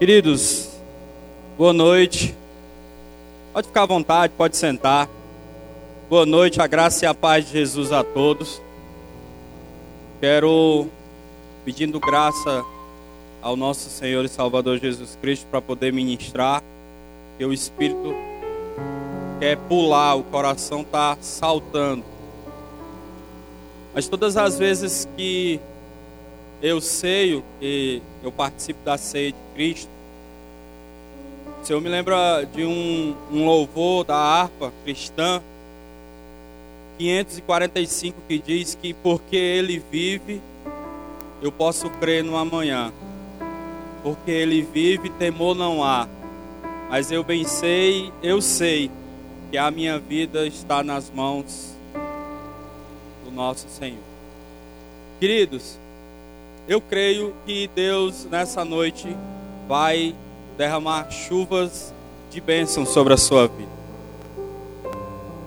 Queridos, boa noite. Pode ficar à vontade, pode sentar. Boa noite, a graça e a paz de Jesus a todos. Quero pedindo graça ao nosso Senhor e Salvador Jesus Cristo para poder ministrar, que o Espírito quer pular, o coração está saltando. Mas todas as vezes que eu sei que eu participo da ceia de Cristo, o Senhor me lembra de um, um louvor da harpa cristã, 545, que diz que porque Ele vive, eu posso crer no amanhã. Porque Ele vive, temor não há. Mas eu bem sei, eu sei que a minha vida está nas mãos do nosso Senhor. Queridos, eu creio que Deus nessa noite vai derramar chuvas de bênção sobre a sua vida.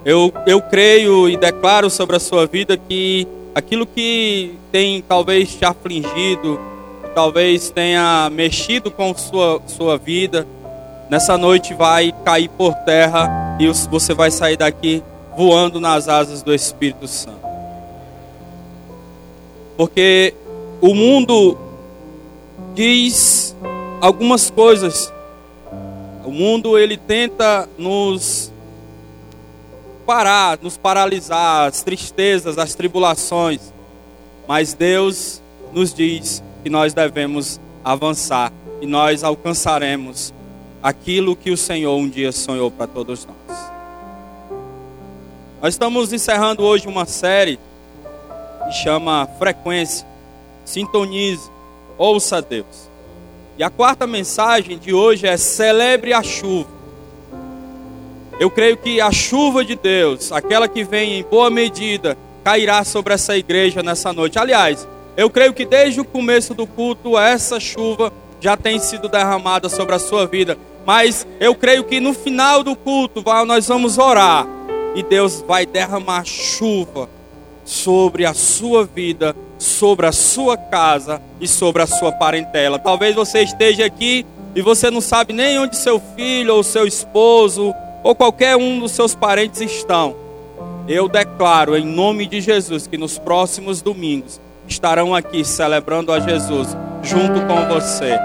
Eu, eu creio e declaro sobre a sua vida que aquilo que tem talvez te afligido, talvez tenha mexido com sua, sua vida, nessa noite vai cair por terra e você vai sair daqui voando nas asas do Espírito Santo. Porque o mundo diz algumas coisas. O mundo ele tenta nos parar, nos paralisar, as tristezas, as tribulações. Mas Deus nos diz que nós devemos avançar e nós alcançaremos aquilo que o Senhor um dia sonhou para todos nós. Nós estamos encerrando hoje uma série que chama Frequência. Sintonize, ouça Deus. E a quarta mensagem de hoje é celebre a chuva. Eu creio que a chuva de Deus, aquela que vem em boa medida, cairá sobre essa igreja nessa noite. Aliás, eu creio que desde o começo do culto, essa chuva já tem sido derramada sobre a sua vida. Mas eu creio que no final do culto, nós vamos orar e Deus vai derramar chuva sobre a sua vida, sobre a sua casa e sobre a sua parentela. Talvez você esteja aqui e você não sabe nem onde seu filho ou seu esposo ou qualquer um dos seus parentes estão. Eu declaro em nome de Jesus que nos próximos domingos estarão aqui celebrando a Jesus junto com você.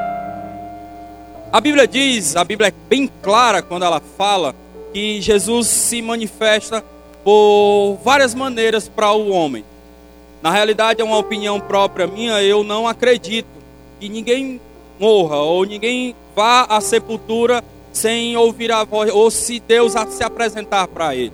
A Bíblia diz, a Bíblia é bem clara quando ela fala que Jesus se manifesta por várias maneiras para o homem. Na realidade, é uma opinião própria minha, eu não acredito que ninguém morra ou ninguém vá à sepultura sem ouvir a voz, ou se Deus se apresentar para ele.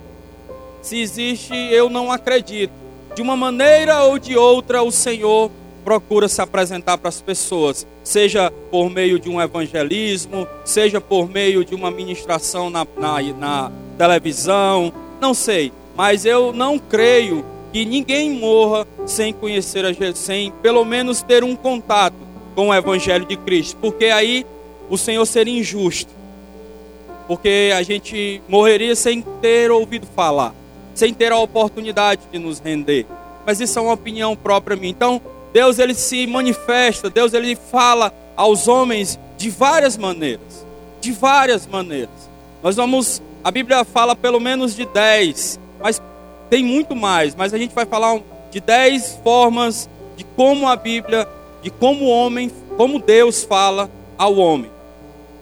Se existe, eu não acredito. De uma maneira ou de outra, o Senhor procura se apresentar para as pessoas, seja por meio de um evangelismo, seja por meio de uma ministração na, na, na televisão, não sei, mas eu não creio que ninguém morra sem conhecer a Jesus, sem pelo menos ter um contato com o Evangelho de Cristo, porque aí o Senhor seria injusto, porque a gente morreria sem ter ouvido falar, sem ter a oportunidade de nos render. Mas isso é uma opinião própria minha. Então, Deus ele se manifesta, Deus ele fala aos homens de várias maneiras, de várias maneiras. Nós vamos, a Bíblia fala pelo menos de dez mas tem muito mais. Mas a gente vai falar de dez formas de como a Bíblia, de como o homem, como Deus fala ao homem.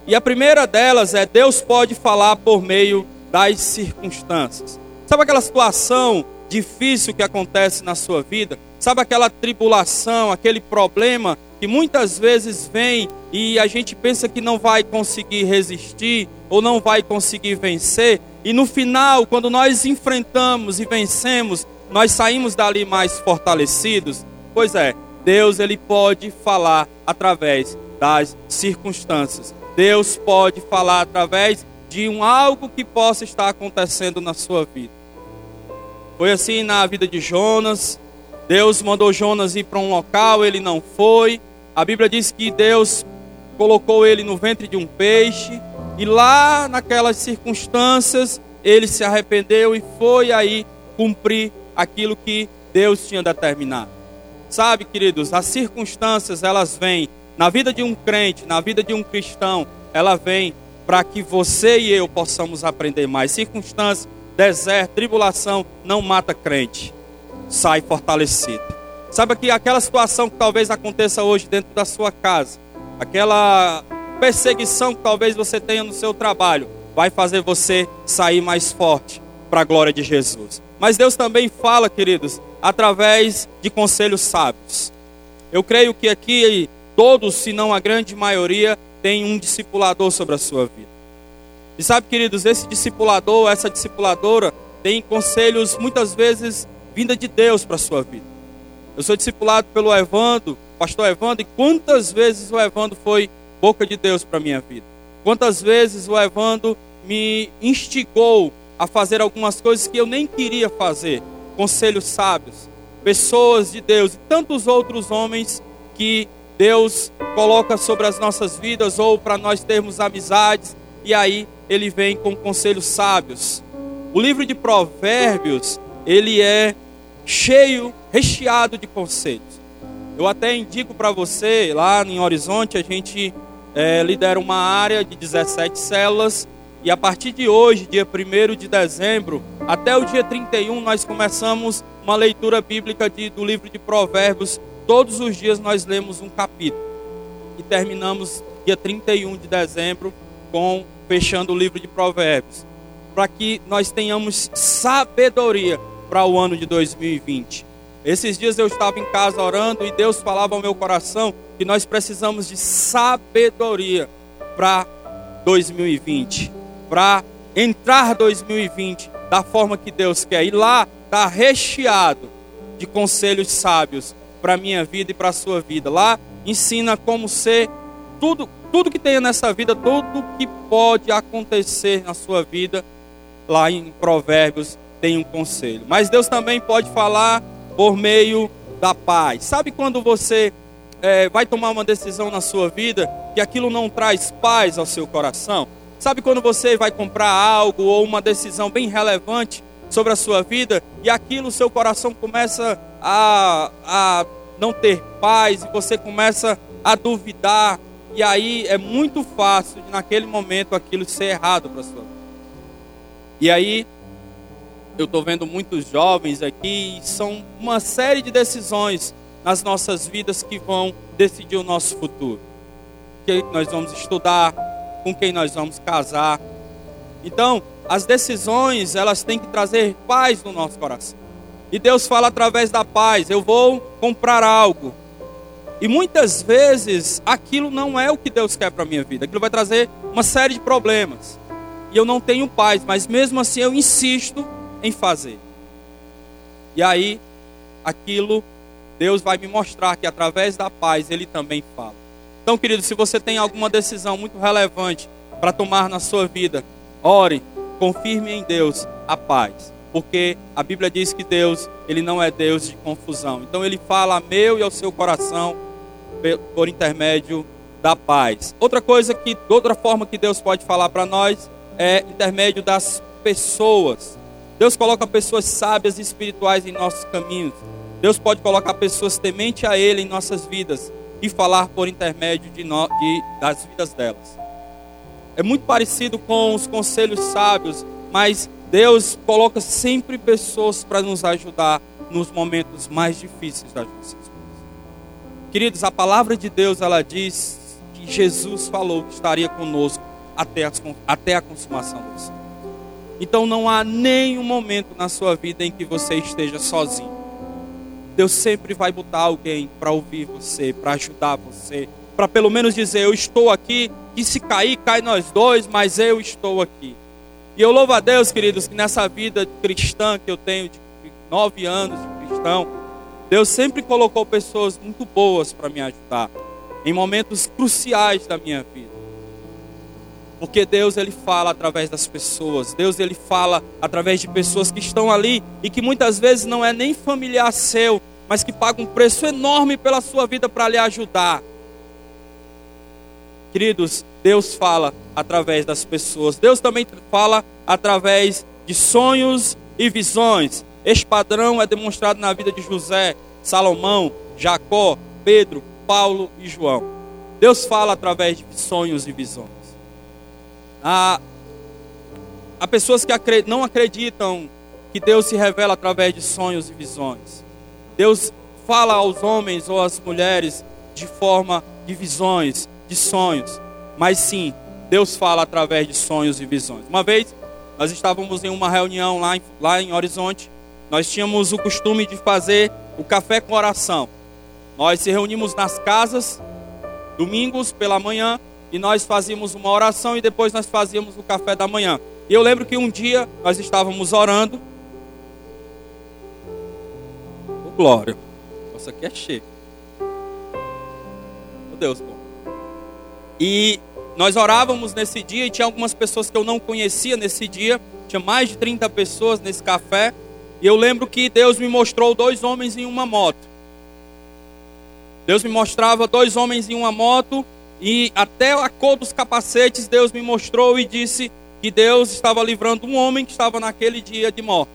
E a primeira delas é Deus pode falar por meio das circunstâncias. Sabe aquela situação difícil que acontece na sua vida? Sabe aquela tribulação, aquele problema que muitas vezes vem e a gente pensa que não vai conseguir resistir ou não vai conseguir vencer? E no final, quando nós enfrentamos e vencemos, nós saímos dali mais fortalecidos. Pois é, Deus ele pode falar através das circunstâncias. Deus pode falar através de um algo que possa estar acontecendo na sua vida. Foi assim na vida de Jonas. Deus mandou Jonas ir para um local, ele não foi. A Bíblia diz que Deus colocou ele no ventre de um peixe e lá naquelas circunstâncias, ele se arrependeu e foi aí cumprir aquilo que Deus tinha determinado. Sabe, queridos, as circunstâncias elas vêm na vida de um crente, na vida de um cristão, ela vem para que você e eu possamos aprender mais. Circunstância, deserto, tribulação não mata crente. Sai fortalecido. Sabe que aquela situação que talvez aconteça hoje dentro da sua casa, aquela perseguição que talvez você tenha no seu trabalho, vai fazer você sair mais forte para a glória de Jesus. Mas Deus também fala, queridos, através de conselhos sábios. Eu creio que aqui todos, se não a grande maioria, tem um discipulador sobre a sua vida. E sabe, queridos, esse discipulador, essa discipuladora, tem conselhos muitas vezes vinda de Deus para a sua vida. Eu sou discipulado pelo Evando, pastor Evando, e quantas vezes o Evando foi boca de Deus para minha vida? Quantas vezes o Evando me instigou a fazer algumas coisas que eu nem queria fazer? Conselhos sábios, pessoas de Deus e tantos outros homens que Deus coloca sobre as nossas vidas ou para nós termos amizades, e aí ele vem com conselhos sábios. O livro de Provérbios, ele é cheio, recheado de conselhos. Eu até indico para você, lá em Horizonte, a gente é, lidera uma área de 17 células, e a partir de hoje, dia 1 de dezembro, até o dia 31, nós começamos uma leitura bíblica de, do livro de Provérbios. Todos os dias nós lemos um capítulo. E terminamos dia 31 de dezembro com fechando o livro de Provérbios, para que nós tenhamos sabedoria para o ano de 2020. Esses dias eu estava em casa orando e Deus falava ao meu coração que nós precisamos de sabedoria para 2020, para entrar 2020 da forma que Deus quer. E lá está recheado de conselhos sábios para a minha vida e para a sua vida. Lá ensina como ser tudo, tudo que tem nessa vida, tudo que pode acontecer na sua vida. Lá em Provérbios tem um conselho. Mas Deus também pode falar por meio da paz. Sabe quando você é, vai tomar uma decisão na sua vida que aquilo não traz paz ao seu coração? Sabe quando você vai comprar algo ou uma decisão bem relevante sobre a sua vida e aquilo seu coração começa a, a não ter paz e você começa a duvidar e aí é muito fácil naquele momento aquilo ser errado para sua vida. E aí eu estou vendo muitos jovens aqui e são uma série de decisões nas nossas vidas que vão decidir o nosso futuro. Quem nós vamos estudar, com quem nós vamos casar. Então, as decisões, elas têm que trazer paz no nosso coração. E Deus fala através da paz: eu vou comprar algo. E muitas vezes aquilo não é o que Deus quer para a minha vida. Aquilo vai trazer uma série de problemas. E eu não tenho paz, mas mesmo assim eu insisto em fazer. E aí, aquilo, Deus vai me mostrar que através da paz Ele também fala. Então, querido, se você tem alguma decisão muito relevante para tomar na sua vida, ore, confirme em Deus a paz porque a Bíblia diz que Deus, ele não é Deus de confusão. Então ele fala a meu e ao seu coração por intermédio da paz. Outra coisa que, outra forma que Deus pode falar para nós é intermédio das pessoas. Deus coloca pessoas sábias e espirituais em nossos caminhos. Deus pode colocar pessoas temente a Ele em nossas vidas e falar por intermédio de, no, de das vidas delas. É muito parecido com os conselhos sábios, mas Deus coloca sempre pessoas para nos ajudar nos momentos mais difíceis das nossas vidas. Queridos, a palavra de Deus ela diz que Jesus falou que estaria conosco até a, até a consumação dos céus. Então não há nenhum momento na sua vida em que você esteja sozinho. Deus sempre vai botar alguém para ouvir você, para ajudar você, para pelo menos dizer: Eu estou aqui, e se cair, cai nós dois, mas eu estou aqui. E eu louvo a Deus, queridos, que nessa vida cristã que eu tenho de nove anos de cristão, Deus sempre colocou pessoas muito boas para me ajudar em momentos cruciais da minha vida. Porque Deus ele fala através das pessoas. Deus ele fala através de pessoas que estão ali e que muitas vezes não é nem familiar seu, mas que pagam um preço enorme pela sua vida para lhe ajudar. Queridos, Deus fala através das pessoas. Deus também fala através de sonhos e visões. Este padrão é demonstrado na vida de José, Salomão, Jacó, Pedro, Paulo e João. Deus fala através de sonhos e visões. Há pessoas que não acreditam que Deus se revela através de sonhos e visões. Deus fala aos homens ou às mulheres de forma de visões, de sonhos. Mas sim, Deus fala através de sonhos e visões. Uma vez, nós estávamos em uma reunião lá em, lá em Horizonte. Nós tínhamos o costume de fazer o café com oração. Nós se reunimos nas casas, domingos pela manhã, e nós fazíamos uma oração e depois nós fazíamos o café da manhã. E eu lembro que um dia nós estávamos orando. Oh, glória. Isso aqui é cheio. Meu Deus, bom. E nós orávamos nesse dia e tinha algumas pessoas que eu não conhecia nesse dia. Tinha mais de 30 pessoas nesse café. E eu lembro que Deus me mostrou dois homens em uma moto. Deus me mostrava dois homens em uma moto e até a cor dos capacetes Deus me mostrou e disse que Deus estava livrando um homem que estava naquele dia de morte.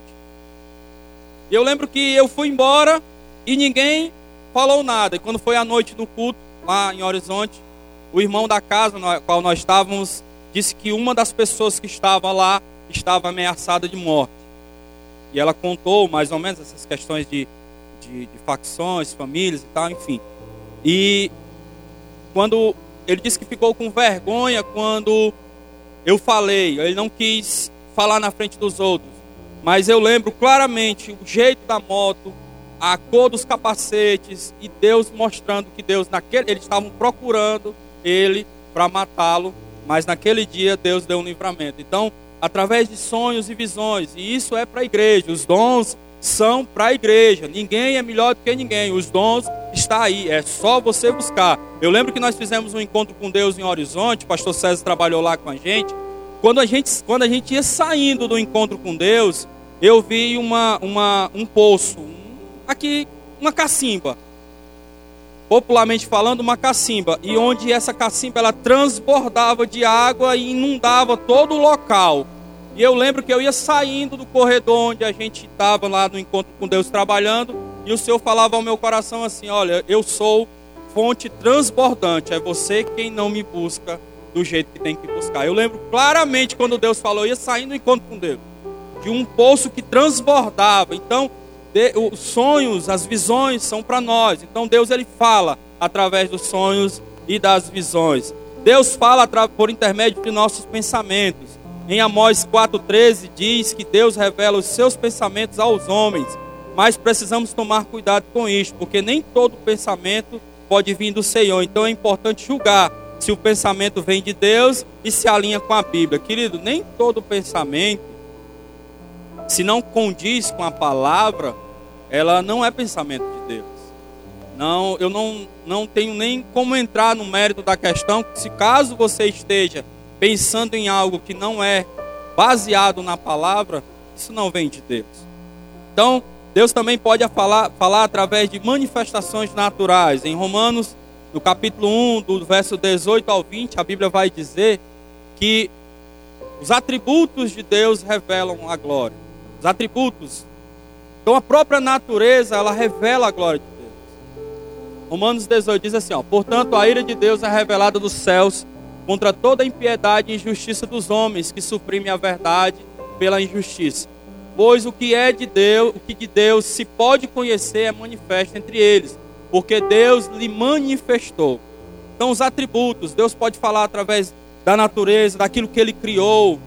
Eu lembro que eu fui embora e ninguém falou nada. E quando foi a noite do culto lá em Horizonte, o irmão da casa na qual nós estávamos disse que uma das pessoas que estava lá estava ameaçada de morte. E ela contou mais ou menos essas questões de, de, de facções, famílias e tal, enfim. E quando ele disse que ficou com vergonha quando eu falei, ele não quis falar na frente dos outros, mas eu lembro claramente o jeito da moto, a cor dos capacetes e Deus mostrando que Deus naquele eles estavam procurando ele para matá-lo, mas naquele dia Deus deu um livramento. Então, através de sonhos e visões, e isso é para a igreja, os dons são para a igreja. Ninguém é melhor do que ninguém. Os dons está aí, é só você buscar. Eu lembro que nós fizemos um encontro com Deus em Horizonte, o pastor César trabalhou lá com a gente. Quando a gente, quando a gente ia saindo do encontro com Deus, eu vi uma, uma, um poço, aqui, uma cacimba. Popularmente falando, uma cacimba. E onde essa cacimba ela transbordava de água e inundava todo o local. E eu lembro que eu ia saindo do corredor onde a gente estava lá no encontro com Deus trabalhando, e o Senhor falava ao meu coração assim: Olha, eu sou fonte transbordante, é você quem não me busca do jeito que tem que buscar. Eu lembro claramente quando Deus falou, eu ia saindo do encontro com Deus, de um poço que transbordava. Então, de, os sonhos, as visões são para nós. Então, Deus ele fala através dos sonhos e das visões. Deus fala por intermédio de nossos pensamentos. Em Amós 4,13 diz que Deus revela os seus pensamentos aos homens, mas precisamos tomar cuidado com isso, porque nem todo pensamento pode vir do Senhor. Então é importante julgar se o pensamento vem de Deus e se alinha com a Bíblia. Querido, nem todo pensamento, se não condiz com a palavra, ela não é pensamento de Deus. Não, eu não, não tenho nem como entrar no mérito da questão, se caso você esteja pensando em algo que não é baseado na palavra, isso não vem de Deus. Então, Deus também pode falar, falar através de manifestações naturais. Em Romanos, no capítulo 1, do verso 18 ao 20, a Bíblia vai dizer que os atributos de Deus revelam a glória. Os atributos. Então a própria natureza, ela revela a glória de Deus. Romanos 18 diz assim, ó, portanto a ira de Deus é revelada dos céus contra toda impiedade e injustiça dos homens que suprimem a verdade pela injustiça. Pois o que é de Deus, o que de Deus se pode conhecer é manifesto entre eles, porque Deus lhe manifestou. Então os atributos, Deus pode falar através da natureza, daquilo que ele criou.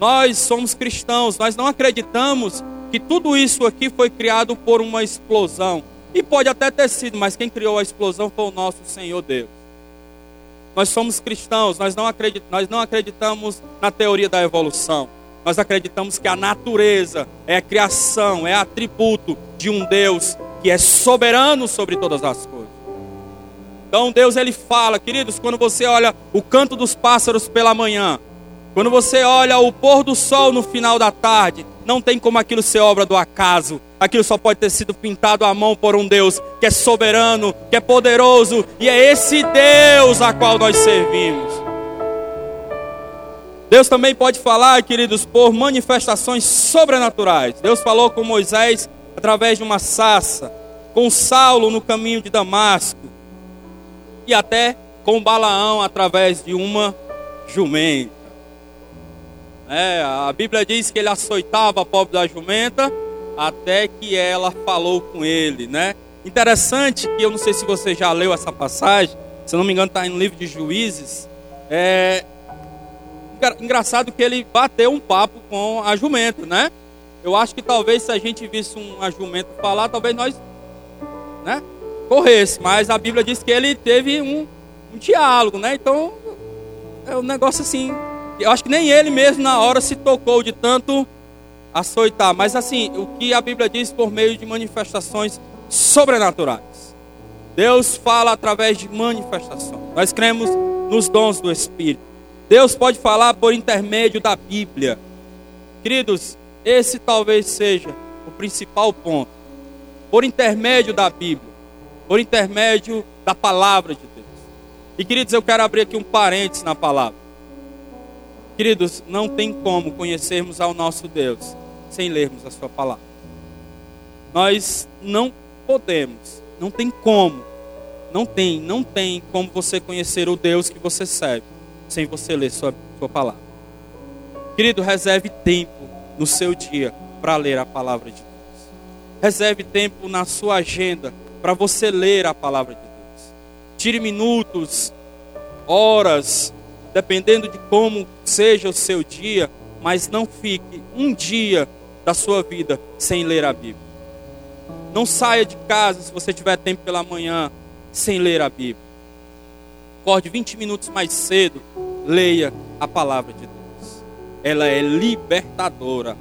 Nós somos cristãos, nós não acreditamos que tudo isso aqui foi criado por uma explosão. E pode até ter sido, mas quem criou a explosão foi o nosso Senhor Deus. Nós somos cristãos, nós não, nós não acreditamos na teoria da evolução. Nós acreditamos que a natureza é a criação, é atributo de um Deus que é soberano sobre todas as coisas. Então Deus ele fala, queridos, quando você olha o canto dos pássaros pela manhã, quando você olha o pôr do sol no final da tarde, não tem como aquilo ser obra do acaso. Aquilo só pode ter sido pintado à mão por um Deus que é soberano, que é poderoso, e é esse Deus a qual nós servimos. Deus também pode falar, queridos, por manifestações sobrenaturais. Deus falou com Moisés através de uma sassa, com Saulo no caminho de Damasco, e até com Balaão através de uma jumenta. É, a Bíblia diz que ele açoitava a pobre da jumenta até que ela falou com ele, né? Interessante que eu não sei se você já leu essa passagem, se não me engano está no livro de Juízes. É engraçado que ele bateu um papo com a jumenta, né? Eu acho que talvez se a gente visse uma jumenta falar, talvez nós, né, corresse. Mas a Bíblia diz que ele teve um, um diálogo, né? Então é um negócio assim. Eu acho que nem ele mesmo na hora se tocou de tanto açoitar. Mas assim, o que a Bíblia diz por meio de manifestações sobrenaturais. Deus fala através de manifestações. Nós cremos nos dons do Espírito. Deus pode falar por intermédio da Bíblia. Queridos, esse talvez seja o principal ponto. Por intermédio da Bíblia, por intermédio da palavra de Deus. E queridos, eu quero abrir aqui um parênteses na palavra. Queridos, não tem como conhecermos ao nosso Deus sem lermos a sua palavra. Nós não podemos, não tem como, não tem, não tem como você conhecer o Deus que você serve sem você ler sua, sua palavra. Querido, reserve tempo no seu dia para ler a palavra de Deus. Reserve tempo na sua agenda para você ler a palavra de Deus. Tire minutos, horas, dependendo de como seja o seu dia, mas não fique um dia da sua vida sem ler a Bíblia. Não saia de casa se você tiver tempo pela manhã sem ler a Bíblia. Acorde 20 minutos mais cedo, leia a palavra de Deus. Ela é libertadora.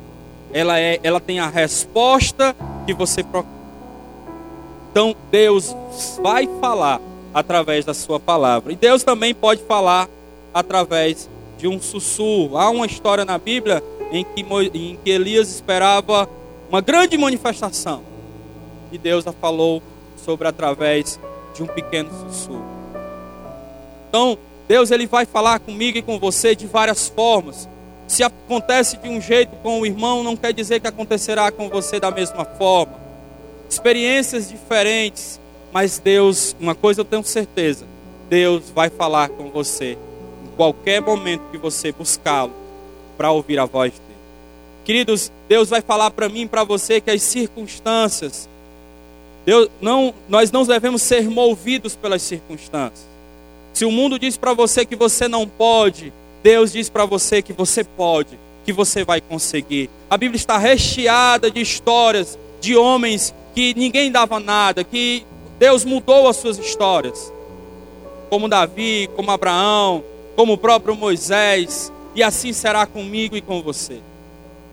Ela, é, ela tem a resposta que você procura. Então Deus vai falar através da sua palavra. E Deus também pode falar através de um sussurro. Há uma história na Bíblia em que, em que Elias esperava uma grande manifestação e Deus a falou sobre através de um pequeno sussurro. Então, Deus ele vai falar comigo e com você de várias formas. Se acontece de um jeito com o irmão, não quer dizer que acontecerá com você da mesma forma. Experiências diferentes, mas Deus, uma coisa eu tenho certeza, Deus vai falar com você qualquer momento que você buscá-lo para ouvir a voz dele. Queridos, Deus vai falar para mim e para você que as circunstâncias Deus, não, nós não devemos ser movidos pelas circunstâncias. Se o mundo diz para você que você não pode, Deus diz para você que você pode, que você vai conseguir. A Bíblia está recheada de histórias de homens que ninguém dava nada, que Deus mudou as suas histórias. Como Davi, como Abraão, como o próprio Moisés, e assim será comigo e com você.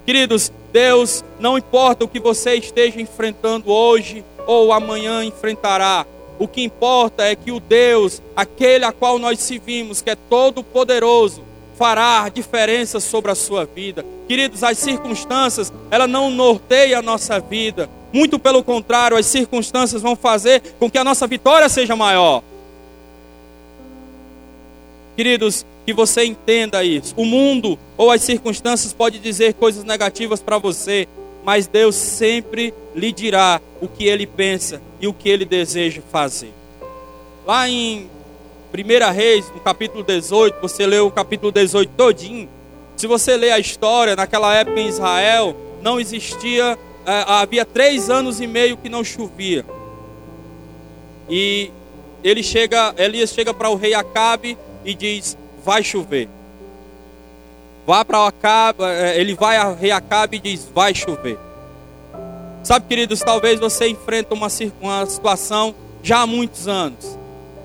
Queridos, Deus, não importa o que você esteja enfrentando hoje, ou amanhã enfrentará. O que importa é que o Deus, aquele a qual nós servimos, que é todo poderoso, fará diferença sobre a sua vida. Queridos, as circunstâncias, ela não norteia a nossa vida. Muito pelo contrário, as circunstâncias vão fazer com que a nossa vitória seja maior. Queridos, que você entenda isso. O mundo ou as circunstâncias pode dizer coisas negativas para você, mas Deus sempre lhe dirá o que ele pensa e o que ele deseja fazer. Lá em 1 Reis, no capítulo 18, você leu o capítulo 18 todinho. Se você ler a história, naquela época em Israel, não existia, é, havia três anos e meio que não chovia. E ele chega, Elias chega para o rei Acabe e diz: vai chover. Vá para Acabe, é, ele vai a rei Acabe e diz: vai chover. Sabe, queridos, talvez você enfrenta uma, uma situação já há muitos anos.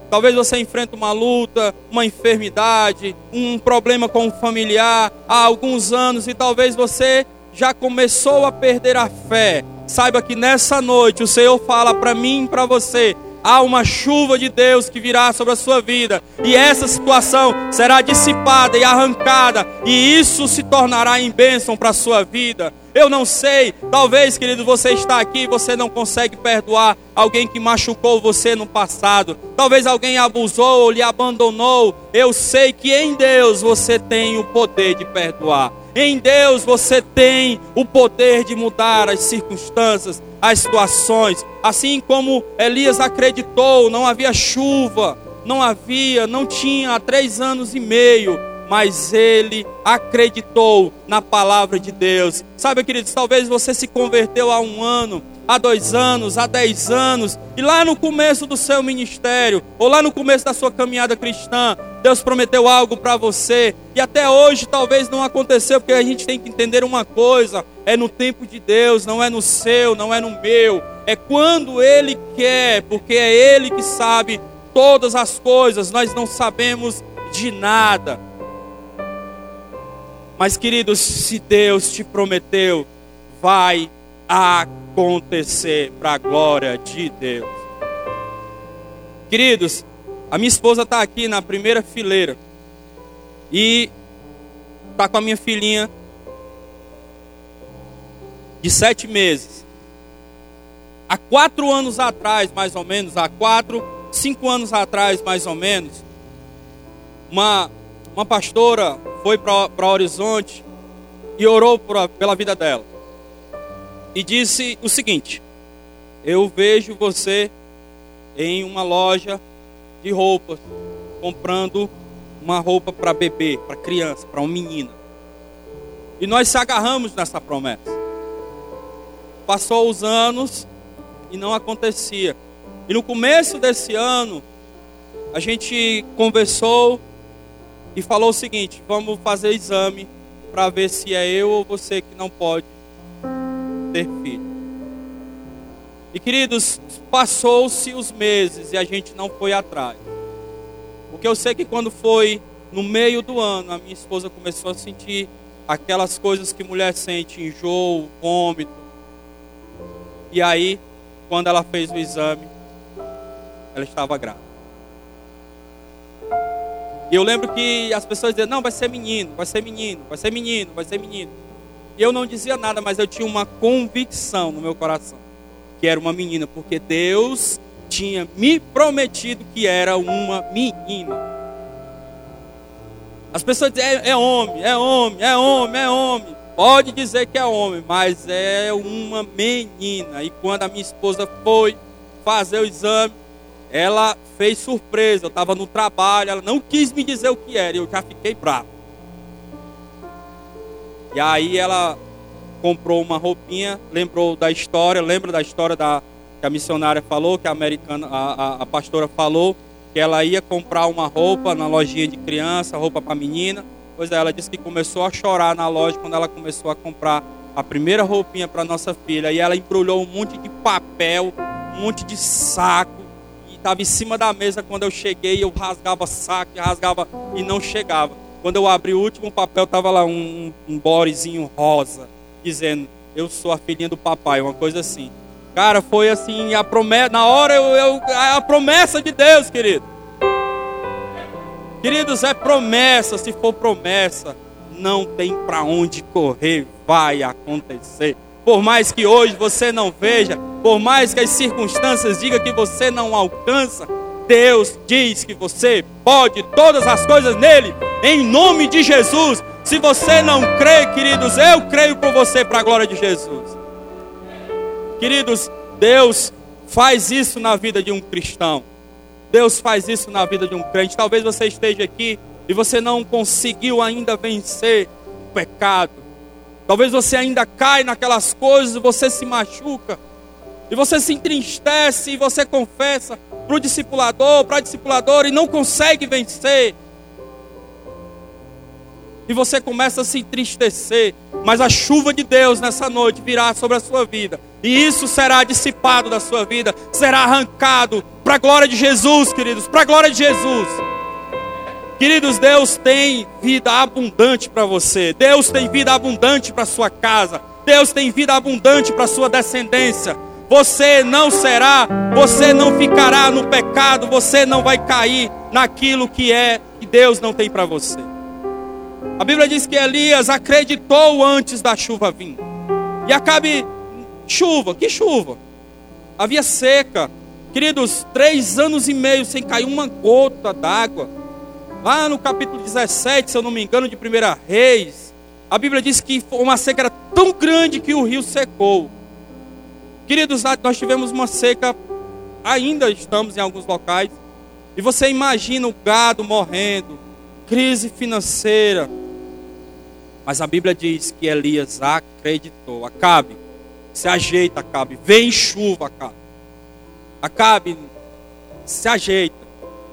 Talvez você enfrente uma luta, uma enfermidade, um problema com um familiar há alguns anos e talvez você já começou a perder a fé. Saiba que nessa noite o Senhor fala para mim e para você há uma chuva de Deus que virá sobre a sua vida, e essa situação será dissipada e arrancada, e isso se tornará em bênção para a sua vida. Eu não sei, talvez, querido, você está aqui e você não consegue perdoar alguém que machucou você no passado. Talvez alguém abusou ou lhe abandonou. Eu sei que em Deus você tem o poder de perdoar. Em Deus você tem o poder de mudar as circunstâncias, as situações. Assim como Elias acreditou, não havia chuva. não havia, não tinha há três anos e meio, mas ele acreditou na palavra de Deus. Sabe, queridos, talvez você se converteu há um ano, há dois anos, há dez anos, e lá no começo do seu ministério, ou lá no começo da sua caminhada cristã, Deus prometeu algo para você, e até hoje talvez não aconteceu, porque a gente tem que entender uma coisa: é no tempo de Deus, não é no seu, não é no meu, é quando Ele quer, porque é Ele que sabe todas as coisas, nós não sabemos de nada. Mas, queridos, se Deus te prometeu, vai acontecer para a glória de Deus. Queridos, a minha esposa está aqui na primeira fileira e está com a minha filhinha de sete meses. Há quatro anos atrás, mais ou menos, há quatro, cinco anos atrás, mais ou menos, uma, uma pastora foi para Horizonte e orou por, pela vida dela. E disse o seguinte: Eu vejo você em uma loja de roupas, comprando uma roupa para bebê, para criança, para uma menina. E nós se agarramos nessa promessa. Passou os anos e não acontecia. E no começo desse ano, a gente conversou e falou o seguinte: vamos fazer exame para ver se é eu ou você que não pode ter filho. E queridos, passou-se os meses e a gente não foi atrás. Porque eu sei que quando foi no meio do ano, a minha esposa começou a sentir aquelas coisas que mulher sente, enjoo, vômito. E aí, quando ela fez o exame, ela estava grávida. Eu lembro que as pessoas diziam: não, vai ser menino, vai ser menino, vai ser menino, vai ser menino. E eu não dizia nada, mas eu tinha uma convicção no meu coração que era uma menina, porque Deus tinha me prometido que era uma menina. As pessoas dizem: é, é homem, é homem, é homem, é homem. Pode dizer que é homem, mas é uma menina. E quando a minha esposa foi fazer o exame, ela fez surpresa. Eu estava no trabalho, ela não quis me dizer o que era, eu já fiquei bravo. E aí ela comprou uma roupinha, lembrou da história, lembra da história da, que a missionária falou, que a americana, a, a, a pastora falou, que ela ia comprar uma roupa na lojinha de criança, roupa para menina. Pois é, ela disse que começou a chorar na loja quando ela começou a comprar a primeira roupinha para nossa filha. E ela embrulhou um monte de papel, um monte de saco, estava em cima da mesa quando eu cheguei, eu rasgava saco, rasgava e não chegava. Quando eu abri o último papel, estava lá um, um borezinho rosa, dizendo, eu sou a filhinha do papai, uma coisa assim. Cara, foi assim, a promessa, na hora eu, eu a promessa de Deus, querido. Queridos, é promessa, se for promessa, não tem para onde correr, vai acontecer. Por mais que hoje você não veja, por mais que as circunstâncias digam que você não alcança, Deus diz que você pode todas as coisas nele, em nome de Jesus. Se você não crê, queridos, eu creio por você para a glória de Jesus. Queridos, Deus faz isso na vida de um cristão. Deus faz isso na vida de um crente. Talvez você esteja aqui e você não conseguiu ainda vencer o pecado. Talvez você ainda cai naquelas coisas, você se machuca, e você se entristece, e você confessa para o discipulador, para a discipuladora, e não consegue vencer. E você começa a se entristecer, mas a chuva de Deus nessa noite virá sobre a sua vida, e isso será dissipado da sua vida, será arrancado para a glória de Jesus, queridos, para a glória de Jesus. Queridos, Deus tem vida abundante para você. Deus tem vida abundante para sua casa. Deus tem vida abundante para sua descendência. Você não será, você não ficará no pecado, você não vai cair naquilo que é que Deus não tem para você. A Bíblia diz que Elias acreditou antes da chuva vir. E acabe chuva, que chuva? Havia seca. Queridos, três anos e meio sem cair uma gota d'água. Lá no capítulo 17, se eu não me engano, de 1 Reis, a Bíblia diz que uma seca era tão grande que o rio secou. Queridos, nós tivemos uma seca, ainda estamos em alguns locais, E você imagina o gado morrendo, crise financeira. Mas a Bíblia diz que Elias acreditou. Acabe, se ajeita, Acabe. Vem chuva, Acabe. Acabe, se ajeita.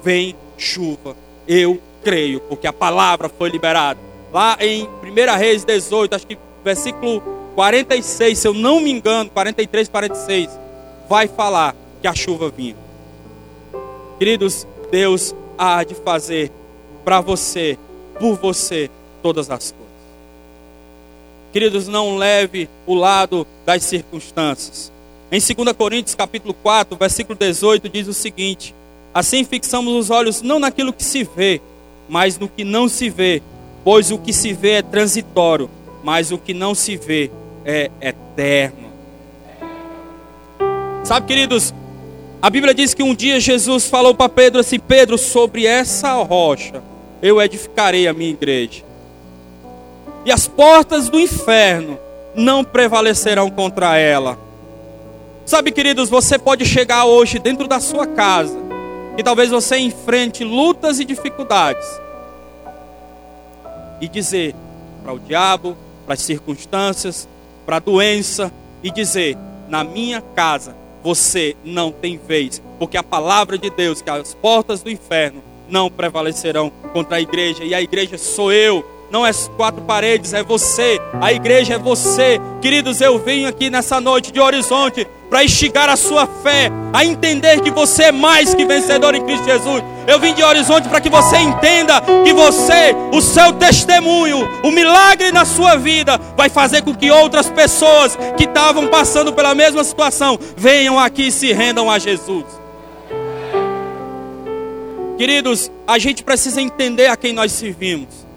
Vem chuva. Eu creio, porque a palavra foi liberada. Lá em 1 Reis 18, acho que versículo 46, se eu não me engano, 43, 46, vai falar que a chuva vinha. Queridos, Deus há de fazer para você, por você, todas as coisas. Queridos, não leve o lado das circunstâncias. Em 2 Coríntios capítulo 4, versículo 18, diz o seguinte: Assim fixamos os olhos não naquilo que se vê, mas no que não se vê, pois o que se vê é transitório, mas o que não se vê é eterno. Sabe, queridos, a Bíblia diz que um dia Jesus falou para Pedro assim: Pedro, sobre essa rocha eu edificarei a minha igreja, e as portas do inferno não prevalecerão contra ela. Sabe, queridos, você pode chegar hoje dentro da sua casa e talvez você enfrente lutas e dificuldades e dizer para o diabo, para as circunstâncias, para a doença e dizer: na minha casa você não tem vez, porque a palavra de Deus, que as portas do inferno não prevalecerão contra a igreja, e a igreja sou eu, não é quatro paredes, é você, a igreja é você. Queridos, eu venho aqui nessa noite de horizonte para instigar a sua fé, a entender que você é mais que vencedor em Cristo Jesus. Eu vim de horizonte para que você entenda que você, o seu testemunho, o milagre na sua vida, vai fazer com que outras pessoas que estavam passando pela mesma situação venham aqui e se rendam a Jesus. Queridos, a gente precisa entender a quem nós servimos.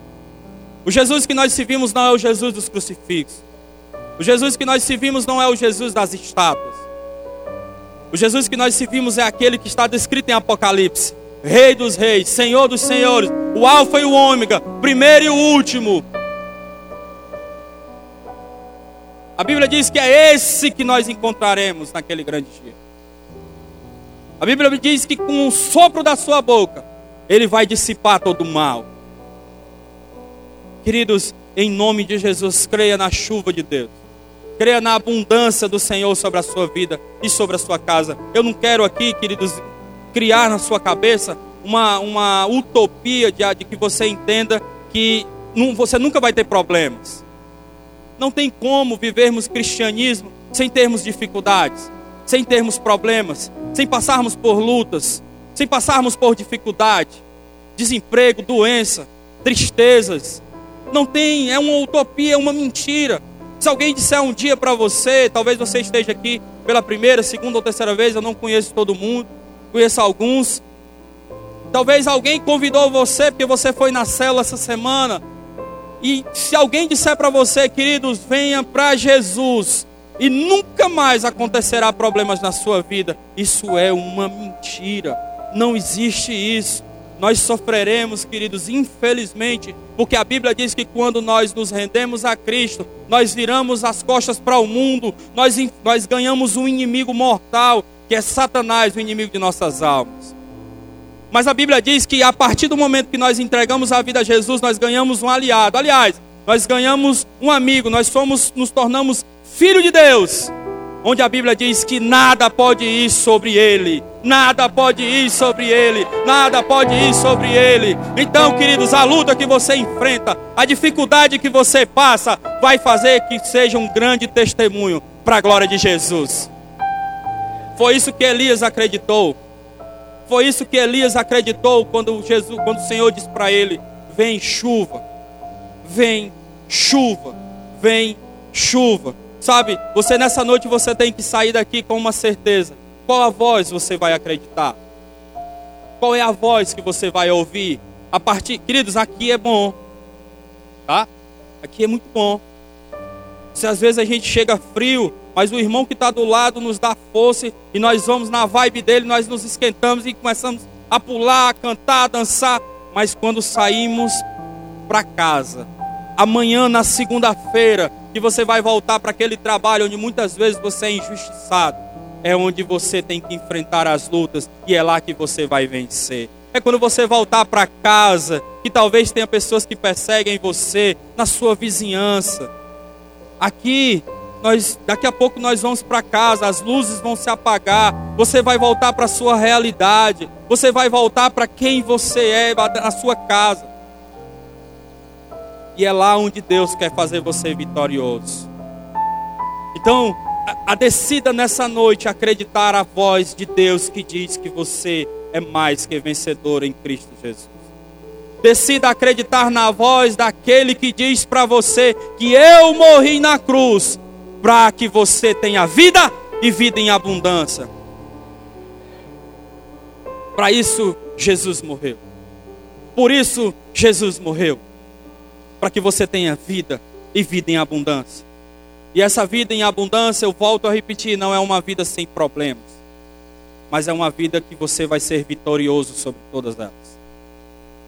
O Jesus que nós servimos não é o Jesus dos crucifixos. O Jesus que nós servimos não é o Jesus das estátuas. O Jesus que nós servimos é aquele que está descrito em Apocalipse: Rei dos reis, Senhor dos senhores, o Alfa e o Ômega, primeiro e o último. A Bíblia diz que é esse que nós encontraremos naquele grande dia. A Bíblia diz que com o sopro da sua boca, ele vai dissipar todo o mal. Queridos, em nome de Jesus, creia na chuva de Deus. Creia na abundância do Senhor sobre a sua vida e sobre a sua casa. Eu não quero aqui, queridos, criar na sua cabeça uma, uma utopia de, de que você entenda que não, você nunca vai ter problemas. Não tem como vivermos cristianismo sem termos dificuldades, sem termos problemas, sem passarmos por lutas, sem passarmos por dificuldade, desemprego, doença, tristezas, não tem, é uma utopia, é uma mentira. Se alguém disser um dia para você, talvez você esteja aqui pela primeira, segunda ou terceira vez, eu não conheço todo mundo, conheço alguns. Talvez alguém convidou você porque você foi na célula essa semana. E se alguém disser para você, queridos, venha para Jesus e nunca mais acontecerá problemas na sua vida, isso é uma mentira. Não existe isso nós sofreremos, queridos, infelizmente, porque a Bíblia diz que quando nós nos rendemos a Cristo, nós viramos as costas para o mundo, nós, nós ganhamos um inimigo mortal, que é Satanás, o inimigo de nossas almas. Mas a Bíblia diz que a partir do momento que nós entregamos a vida a Jesus, nós ganhamos um aliado. Aliás, nós ganhamos um amigo, nós somos, nos tornamos filho de Deus onde a Bíblia diz que nada pode ir sobre ele, nada pode ir sobre ele, nada pode ir sobre ele. Então, queridos, a luta que você enfrenta, a dificuldade que você passa, vai fazer que seja um grande testemunho para a glória de Jesus. Foi isso que Elias acreditou. Foi isso que Elias acreditou quando Jesus, quando o Senhor disse para ele: "Vem chuva. Vem chuva. Vem chuva." Sabe, você nessa noite você tem que sair daqui com uma certeza. Qual a voz você vai acreditar? Qual é a voz que você vai ouvir? A partir, queridos, aqui é bom. Tá? Aqui é muito bom. Se às vezes a gente chega frio, mas o irmão que está do lado nos dá força e nós vamos na vibe dele, nós nos esquentamos e começamos a pular, a cantar, a dançar. Mas quando saímos para casa, amanhã na segunda-feira, que você vai voltar para aquele trabalho onde muitas vezes você é injustiçado. é onde você tem que enfrentar as lutas e é lá que você vai vencer. É quando você voltar para casa, que talvez tenha pessoas que perseguem você na sua vizinhança. Aqui, nós, daqui a pouco nós vamos para casa, as luzes vão se apagar, você vai voltar para a sua realidade, você vai voltar para quem você é, na sua casa. E é lá onde Deus quer fazer você vitorioso. Então, a, decida nessa noite acreditar a voz de Deus que diz que você é mais que vencedor em Cristo Jesus. Decida acreditar na voz daquele que diz para você que eu morri na cruz para que você tenha vida e vida em abundância. Para isso Jesus morreu. Por isso Jesus morreu. Para que você tenha vida e vida em abundância. E essa vida em abundância, eu volto a repetir, não é uma vida sem problemas, mas é uma vida que você vai ser vitorioso sobre todas elas.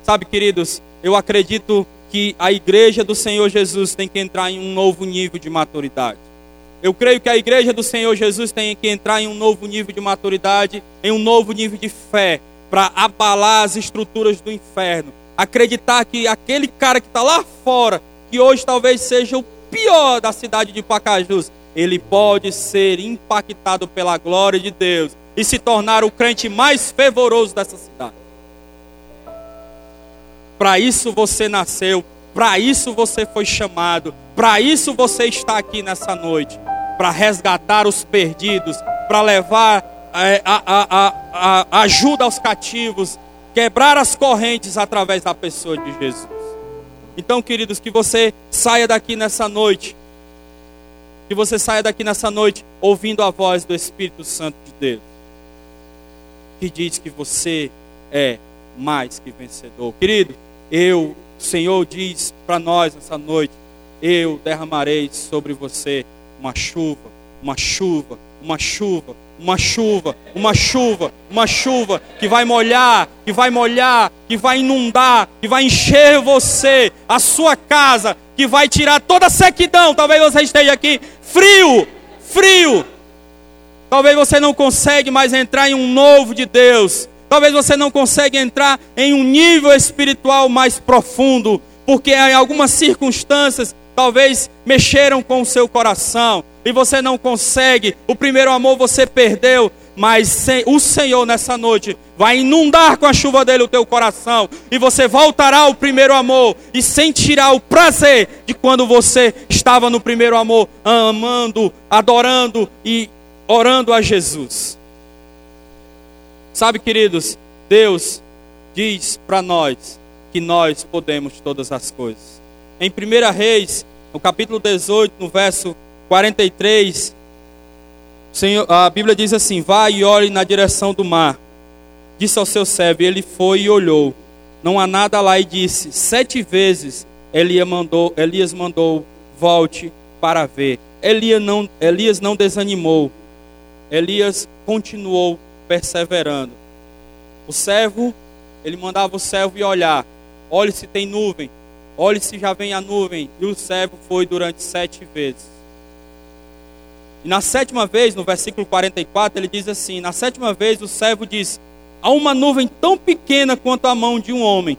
Sabe, queridos, eu acredito que a igreja do Senhor Jesus tem que entrar em um novo nível de maturidade. Eu creio que a igreja do Senhor Jesus tem que entrar em um novo nível de maturidade, em um novo nível de fé, para abalar as estruturas do inferno. Acreditar que aquele cara que está lá fora, que hoje talvez seja o pior da cidade de Pacajus, ele pode ser impactado pela glória de Deus e se tornar o crente mais fervoroso dessa cidade. Para isso você nasceu, para isso você foi chamado, para isso você está aqui nessa noite para resgatar os perdidos, para levar é, a, a, a, a ajuda aos cativos, quebrar as correntes através da pessoa de Jesus. Então, queridos, que você saia daqui nessa noite, que você saia daqui nessa noite ouvindo a voz do Espírito Santo de Deus, que diz que você é mais que vencedor. Querido, eu, o Senhor diz para nós nessa noite: eu derramarei sobre você uma chuva, uma chuva, uma chuva, uma chuva, uma chuva, uma chuva que vai molhar, que vai molhar, que vai inundar, que vai encher você, a sua casa, que vai tirar toda a sequidão. Talvez você esteja aqui frio, frio. Talvez você não consegue mais entrar em um novo de Deus. Talvez você não consiga entrar em um nível espiritual mais profundo, porque em algumas circunstâncias talvez mexeram com o seu coração e você não consegue, o primeiro amor você perdeu, mas o Senhor nessa noite vai inundar com a chuva dele o teu coração e você voltará ao primeiro amor e sentirá o prazer de quando você estava no primeiro amor, amando, adorando e orando a Jesus. Sabe, queridos, Deus diz para nós que nós podemos todas as coisas. Em 1 Reis, no capítulo 18, no verso 43, Senhor, a Bíblia diz assim: Vá e olhe na direção do mar. Disse ao seu servo, ele foi e olhou. Não há nada lá, e disse: Sete vezes Elias mandou, Elias mandou volte para ver. Elias não, Elias não desanimou. Elias continuou perseverando. O servo, ele mandava o servo ir olhar. Olhe se tem nuvem. Olhe se já vem a nuvem. E o servo foi durante sete vezes. E na sétima vez, no versículo 44, ele diz assim: Na sétima vez, o servo diz: Há uma nuvem tão pequena quanto a mão de um homem,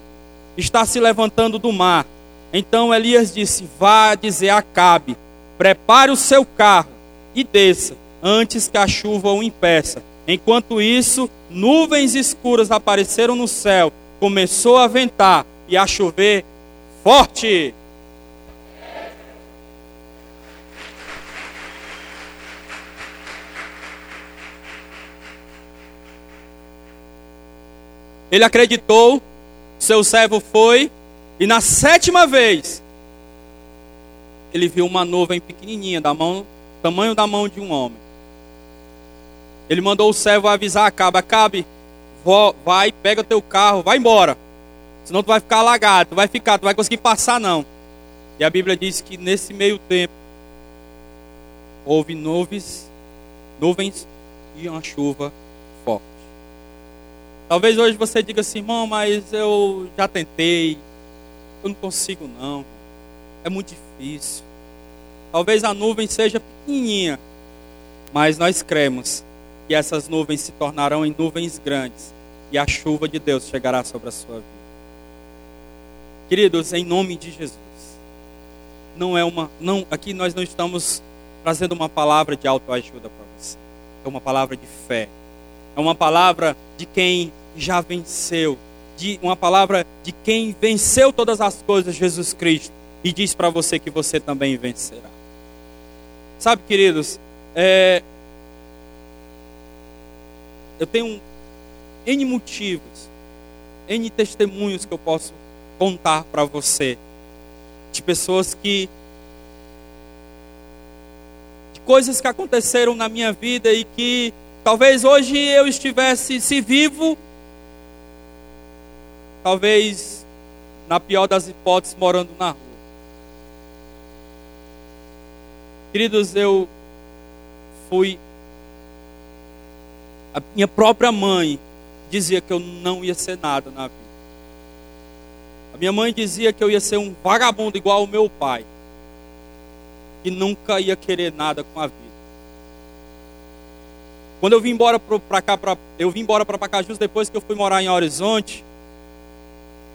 está se levantando do mar. Então Elias disse: Vá dizer a Cabe: Prepare o seu carro e desça, antes que a chuva o impeça. Enquanto isso, nuvens escuras apareceram no céu, começou a ventar e a chover forte. Ele acreditou, seu servo foi, e na sétima vez, ele viu uma nuvem pequenininha, da mão, tamanho da mão de um homem. Ele mandou o servo avisar Acabe, Acabe, vai, pega teu carro, vai embora. Senão tu vai ficar alagado, tu vai ficar, tu vai conseguir passar não. E a Bíblia diz que nesse meio tempo houve nuvens, nuvens e uma chuva. Talvez hoje você diga assim, irmão, mas eu já tentei, eu não consigo não, é muito difícil. Talvez a nuvem seja pequenininha, mas nós cremos que essas nuvens se tornarão em nuvens grandes e a chuva de Deus chegará sobre a sua vida. Queridos, em nome de Jesus. Não é uma, não, aqui nós não estamos trazendo uma palavra de autoajuda para você. É uma palavra de fé. É uma palavra de quem já venceu, de uma palavra de quem venceu todas as coisas, Jesus Cristo, e diz para você que você também vencerá. Sabe, queridos, é, eu tenho N motivos, N testemunhos que eu posso contar para você de pessoas que de coisas que aconteceram na minha vida e que talvez hoje eu estivesse se vivo, talvez na pior das hipóteses morando na rua. Queridos, eu fui a minha própria mãe dizia que eu não ia ser nada na vida. A minha mãe dizia que eu ia ser um vagabundo igual o meu pai. Que nunca ia querer nada com a vida. Quando eu vim embora para cá, pra, eu vim embora para Pacajus depois que eu fui morar em Horizonte,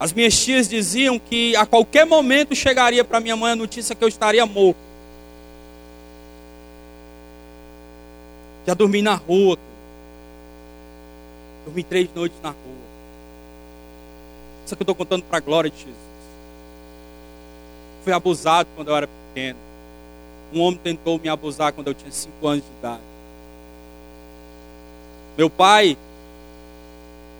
as minhas tias diziam que a qualquer momento chegaria para minha mãe a notícia que eu estaria morto. Já dormi na rua. Dormi três noites na rua. Isso que eu estou contando para a glória de Jesus. Fui abusado quando eu era pequeno. Um homem tentou me abusar quando eu tinha cinco anos de idade. Meu pai,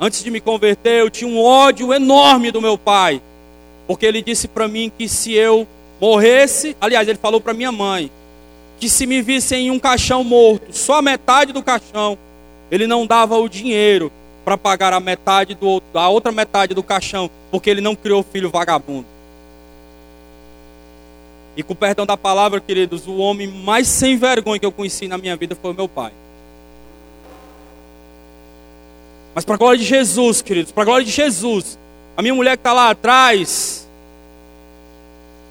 antes de me converter, eu tinha um ódio enorme do meu pai. Porque ele disse para mim que se eu morresse, aliás, ele falou para minha mãe, que se me visse em um caixão morto, só metade do caixão, ele não dava o dinheiro para pagar a metade do a outra metade do caixão, porque ele não criou filho vagabundo. E com perdão da palavra, queridos, o homem mais sem vergonha que eu conheci na minha vida foi meu pai. Mas para a glória de Jesus, queridos, para a glória de Jesus, a minha mulher que está lá atrás,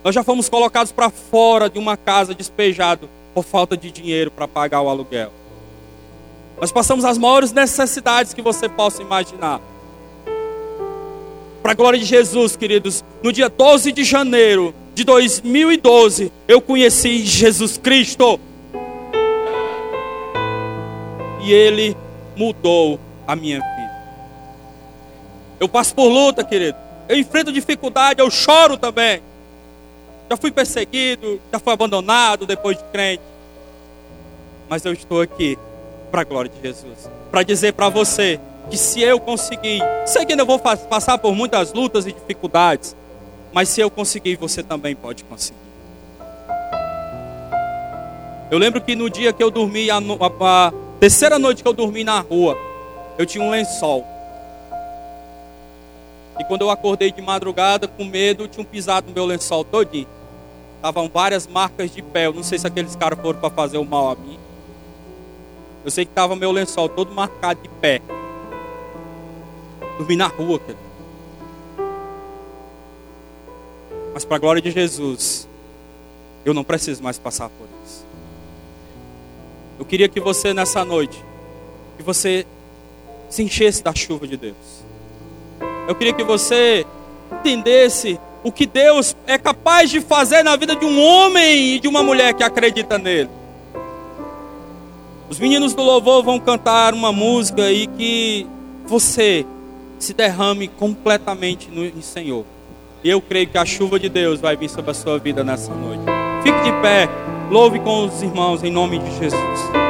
nós já fomos colocados para fora de uma casa despejado por falta de dinheiro para pagar o aluguel. Nós passamos as maiores necessidades que você possa imaginar. Para a glória de Jesus, queridos, no dia 12 de janeiro de 2012, eu conheci Jesus Cristo. E Ele mudou a minha vida. Eu passo por luta, querido. Eu enfrento dificuldade, eu choro também. Já fui perseguido, já fui abandonado depois de crente. Mas eu estou aqui para a glória de Jesus. Para dizer para você que se eu conseguir, sei que ainda vou passar por muitas lutas e dificuldades, mas se eu conseguir, você também pode conseguir. Eu lembro que no dia que eu dormi, a, a, a terceira noite que eu dormi na rua, eu tinha um lençol. E quando eu acordei de madrugada com medo, tinham pisado no meu lençol todinho. Estavam várias marcas de pé. Eu não sei se aqueles caras foram para fazer o mal a mim. Eu sei que estava meu lençol todo marcado de pé. Dormi na rua. Mas para a glória de Jesus, eu não preciso mais passar por isso. Eu queria que você nessa noite, que você se enchesse da chuva de Deus. Eu queria que você entendesse o que Deus é capaz de fazer na vida de um homem e de uma mulher que acredita nele. Os meninos do louvor vão cantar uma música e que você se derrame completamente no Senhor. E eu creio que a chuva de Deus vai vir sobre a sua vida nessa noite. Fique de pé, louve com os irmãos em nome de Jesus.